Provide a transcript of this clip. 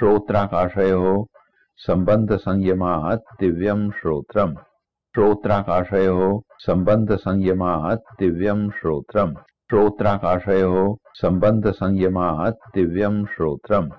श्रोत्राकाशयोः सम्बन्धसंयमात् दिव्यम् श्रोत्रम्। श्रोत्राकाशयोः सम्बन्धसंयमात् दिव्यम् श्रोत्रम्। संबंध संयम दिव्यम श्रोत्रम।